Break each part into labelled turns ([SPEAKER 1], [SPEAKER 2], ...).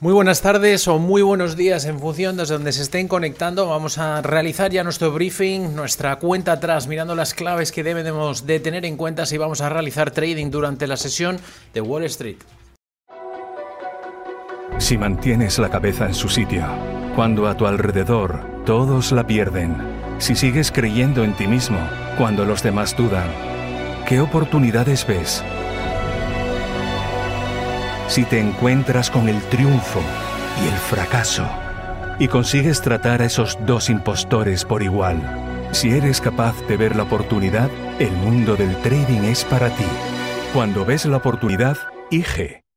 [SPEAKER 1] Muy buenas tardes o muy buenos días en función de donde se estén conectando. Vamos a realizar ya nuestro briefing, nuestra cuenta atrás, mirando las claves que debemos de tener en cuenta si vamos a realizar trading durante la sesión de Wall Street.
[SPEAKER 2] Si mantienes la cabeza en su sitio, cuando a tu alrededor todos la pierden, si sigues creyendo en ti mismo, cuando los demás dudan, ¿qué oportunidades ves? Si te encuentras con el triunfo y el fracaso y consigues tratar a esos dos impostores por igual. Si eres capaz de ver la oportunidad, el mundo del trading es para ti. Cuando ves la oportunidad, IG.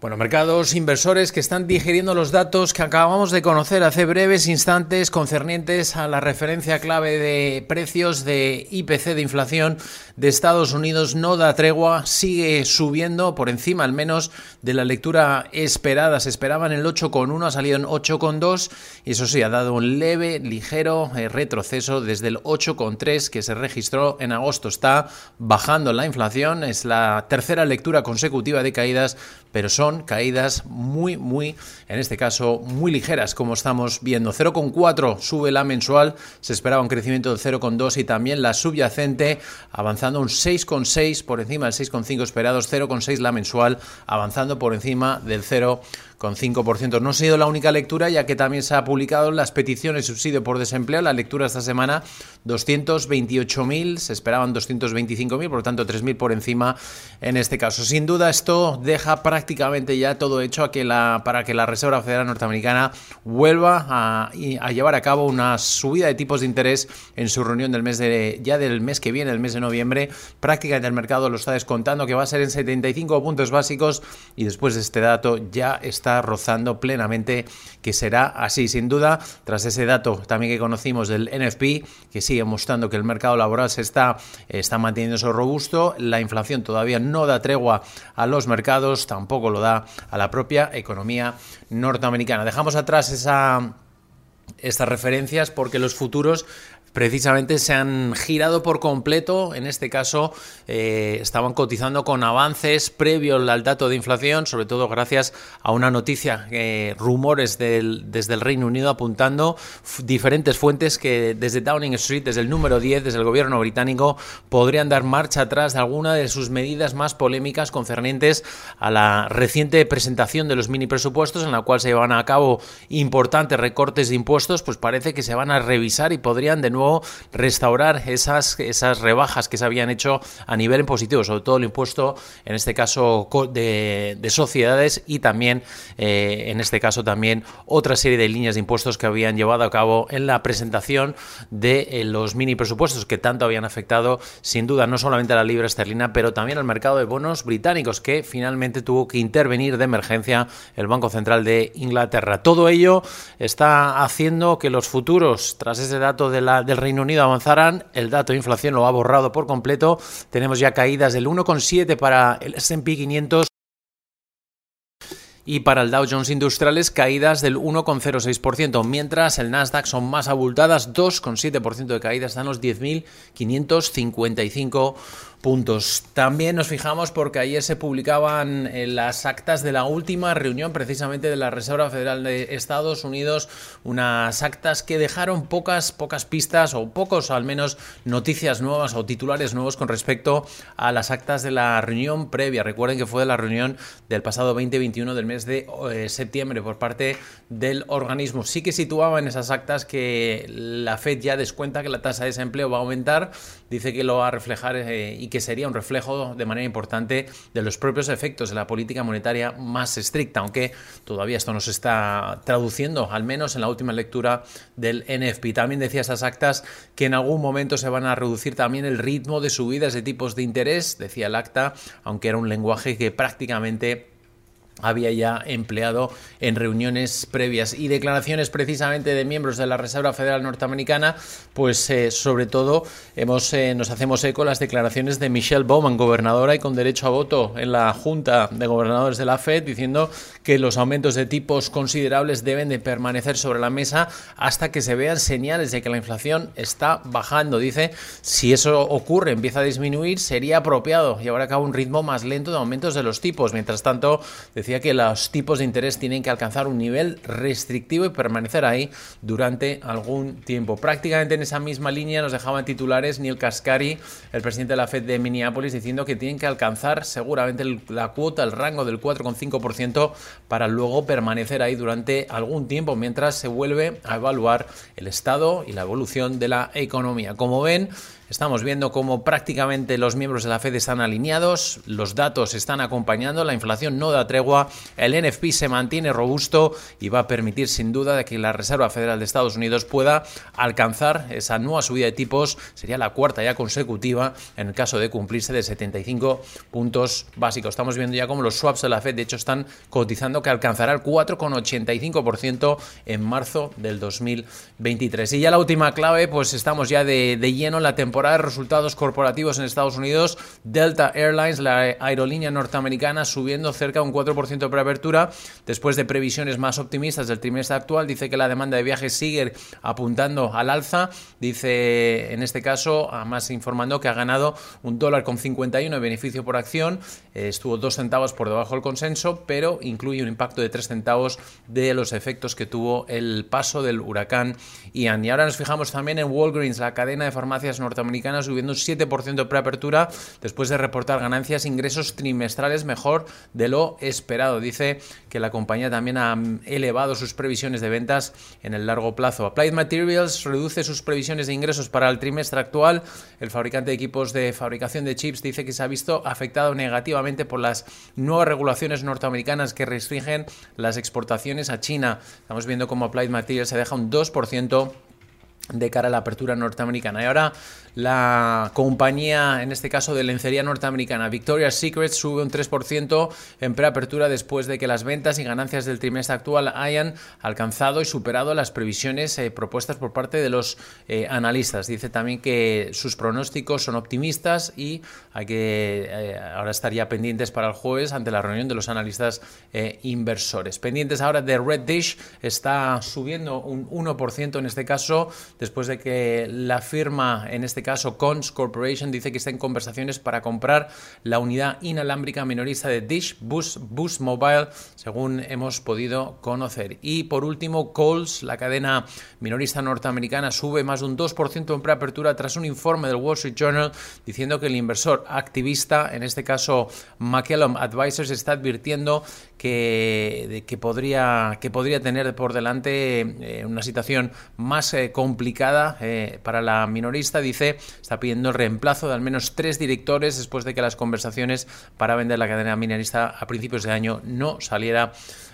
[SPEAKER 1] Bueno, mercados inversores que están digiriendo los datos que acabamos de conocer hace breves instantes concernientes a la referencia clave de precios de IPC de inflación de Estados Unidos no da tregua, sigue subiendo por encima al menos de la lectura esperada. Se esperaban el 8,1, ha salido en 8,2 y eso sí, ha dado un leve, ligero eh, retroceso desde el 8,3 que se registró en agosto. Está bajando la inflación, es la tercera lectura consecutiva de caídas, pero son caídas muy, muy, en este caso, muy ligeras, como estamos viendo. 0,4 sube la mensual, se esperaba un crecimiento del 0,2 y también la subyacente avanzando un 6,6 por encima del 6,5 esperados, 0,6 la mensual, avanzando por encima del 0 con 5%. No ha sido la única lectura, ya que también se ha publicado las peticiones de subsidio por desempleo. La lectura esta semana, 228.000, se esperaban 225.000, por lo tanto 3.000 por encima en este caso. Sin duda, esto deja prácticamente ya todo hecho a que la, para que la Reserva Federal Norteamericana vuelva a, llevar a cabo una subida de tipos de interés en su reunión del mes de, ya del mes que viene, el mes de noviembre. Prácticamente el mercado lo está descontando, que va a ser en 75 puntos básicos y después de este dato ya está rozando plenamente que será así. Sin duda, tras ese dato también que conocimos del NFP, que sigue mostrando que el mercado laboral se está, está manteniendo robusto, la inflación todavía no da tregua a los mercados, tampoco lo da a la propia economía norteamericana. Dejamos atrás esa estas referencias porque los futuros precisamente se han girado por completo. En este caso, eh, estaban cotizando con avances previos al dato de inflación, sobre todo gracias a una noticia, eh, rumores desde el Reino Unido apuntando diferentes fuentes que desde Downing Street, desde el número 10, desde el gobierno británico, podrían dar marcha atrás de alguna de sus medidas más polémicas concernientes a la reciente presentación de los mini presupuestos, en la cual se llevan a cabo importantes recortes de impuestos, pues parece que se van a revisar y podrían de nuevo restaurar esas, esas rebajas que se habían hecho a nivel impositivo, sobre todo el impuesto, en este caso, de, sociedades y también, eh, en este caso, también otra serie de líneas de impuestos que habían llevado a cabo en la presentación de eh, los mini presupuestos que tanto habían afectado, sin duda, no solamente a la libra esterlina, pero también al mercado de bonos británicos, que finalmente tuvo que intervenir de emergencia el Banco Central de Inglaterra. Todo ello está haciendo que los futuros, tras ese dato de la, del Reino Unido avanzarán, el dato de inflación lo ha borrado por completo, tenemos ya caídas del 1,7 para el S&P 500 y para el Dow Jones Industriales caídas del 1,06%, mientras el Nasdaq son más abultadas, 2,7% de caídas, están los 10.555 puntos. También nos fijamos porque ayer se publicaban eh, las actas de la última reunión precisamente de la Reserva Federal de Estados Unidos, unas actas que dejaron pocas, pocas pistas o pocos al menos noticias nuevas o titulares nuevos con respecto a las actas de la reunión previa. Recuerden que fue de la reunión del pasado 2021 del mes de eh, septiembre por parte del organismo. Sí que situaba en esas actas que la Fed ya descuenta que la tasa de desempleo va a aumentar, dice que lo va a reflejar eh, y que sería un reflejo de manera importante de los propios efectos de la política monetaria más estricta, aunque todavía esto no se está traduciendo, al menos en la última lectura del NFP. También decía estas actas que en algún momento se van a reducir también el ritmo de subidas de tipos de interés, decía el acta, aunque era un lenguaje que prácticamente había ya empleado en reuniones previas y declaraciones precisamente de miembros de la Reserva Federal Norteamericana, pues eh, sobre todo hemos, eh, nos hacemos eco las declaraciones de Michelle Bowman, gobernadora y con derecho a voto en la Junta de Gobernadores de la Fed, diciendo que los aumentos de tipos considerables deben de permanecer sobre la mesa hasta que se vean señales de que la inflación está bajando. Dice, si eso ocurre, empieza a disminuir, sería apropiado llevar a cabo un ritmo más lento de aumentos de los tipos. Mientras tanto, decía que los tipos de interés tienen que alcanzar un nivel restrictivo y permanecer ahí durante algún tiempo. Prácticamente en esa misma línea nos dejaban titulares Neil Kaskari, el presidente de la Fed de Minneapolis, diciendo que tienen que alcanzar seguramente la cuota, el rango del 4,5% para luego permanecer ahí durante algún tiempo mientras se vuelve a evaluar el estado y la evolución de la economía. Como ven, Estamos viendo cómo prácticamente los miembros de la Fed están alineados, los datos están acompañando, la inflación no da tregua, el NFP se mantiene robusto y va a permitir sin duda que la Reserva Federal de Estados Unidos pueda alcanzar esa nueva subida de tipos, sería la cuarta ya consecutiva en el caso de cumplirse de 75 puntos básicos. Estamos viendo ya cómo los swaps de la Fed de hecho están cotizando que alcanzará el 4,85% en marzo del 2023. Y ya la última clave, pues estamos ya de, de lleno en la temporada de resultados corporativos en Estados Unidos, Delta Airlines, la aerolínea norteamericana, subiendo cerca de un 4% de preapertura después de previsiones más optimistas del trimestre actual. Dice que la demanda de viajes sigue apuntando al alza. Dice, en este caso, además informando que ha ganado un dólar con 51 de beneficio por acción. Estuvo dos centavos por debajo del consenso, pero incluye un impacto de tres centavos de los efectos que tuvo el paso del huracán Ian. Y ahora nos fijamos también en Walgreens, la cadena de farmacias norteamericanas subiendo un 7% de preapertura después de reportar ganancias e ingresos trimestrales mejor de lo esperado. Dice que la compañía también ha elevado sus previsiones de ventas en el largo plazo. Applied Materials reduce sus previsiones de ingresos para el trimestre actual. El fabricante de equipos de fabricación de chips dice que se ha visto afectado negativamente por las nuevas regulaciones norteamericanas que restringen las exportaciones a China. Estamos viendo cómo Applied Materials se deja un 2% de cara a la apertura norteamericana. Y ahora la compañía, en este caso de lencería norteamericana, Victoria's Secret, sube un 3% en preapertura después de que las ventas y ganancias del trimestre actual hayan alcanzado y superado las previsiones eh, propuestas por parte de los eh, analistas. Dice también que sus pronósticos son optimistas y hay que eh, ahora estaría pendientes para el jueves ante la reunión de los analistas inversores. Pendientes ahora de Red Dish, está subiendo un 1% en este caso después de que la firma, en este caso Cons Corporation, dice que está en conversaciones para comprar la unidad inalámbrica minorista de Dish Boost, Boost Mobile, según hemos podido conocer. Y por último, Coles, la cadena minorista norteamericana, sube más de un 2% en preapertura tras un informe del Wall Street Journal diciendo que el inversor activista, en este caso McCallum Advisors, está advirtiendo que, que, podría, que podría tener por delante eh, una situación más eh, complicada eh, para la minorista. Dice, está pidiendo el reemplazo de al menos tres directores después de que las conversaciones para vender la cadena minorista a principios de año no saliera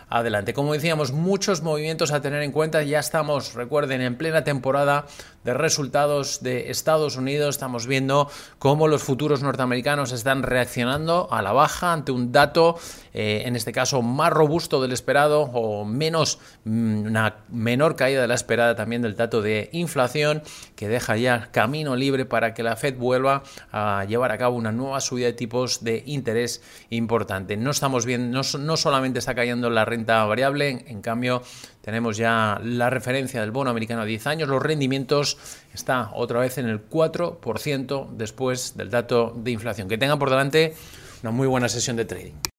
[SPEAKER 1] adelante. Como decíamos, muchos movimientos a tener en cuenta. Ya estamos, recuerden, en plena temporada de resultados de Estados Unidos. Estamos viendo cómo los futuros norteamericanos están reaccionando a la baja ante un dato, eh, en este caso, más robusto del esperado o menos, mm, una menor caída de la esperada también del dato de inflación que deja ya camino libre para que la Fed vuelva a llevar a cabo una nueva subida de tipos de interés importante. No estamos viendo, no, no solamente está cayendo la renta variable, en, cambio tenemos ya la referencia del bono americano a 10 años, los rendimientos está otra vez en el 4% después del dato de inflación. Que tengan por delante una muy buena sesión de trading.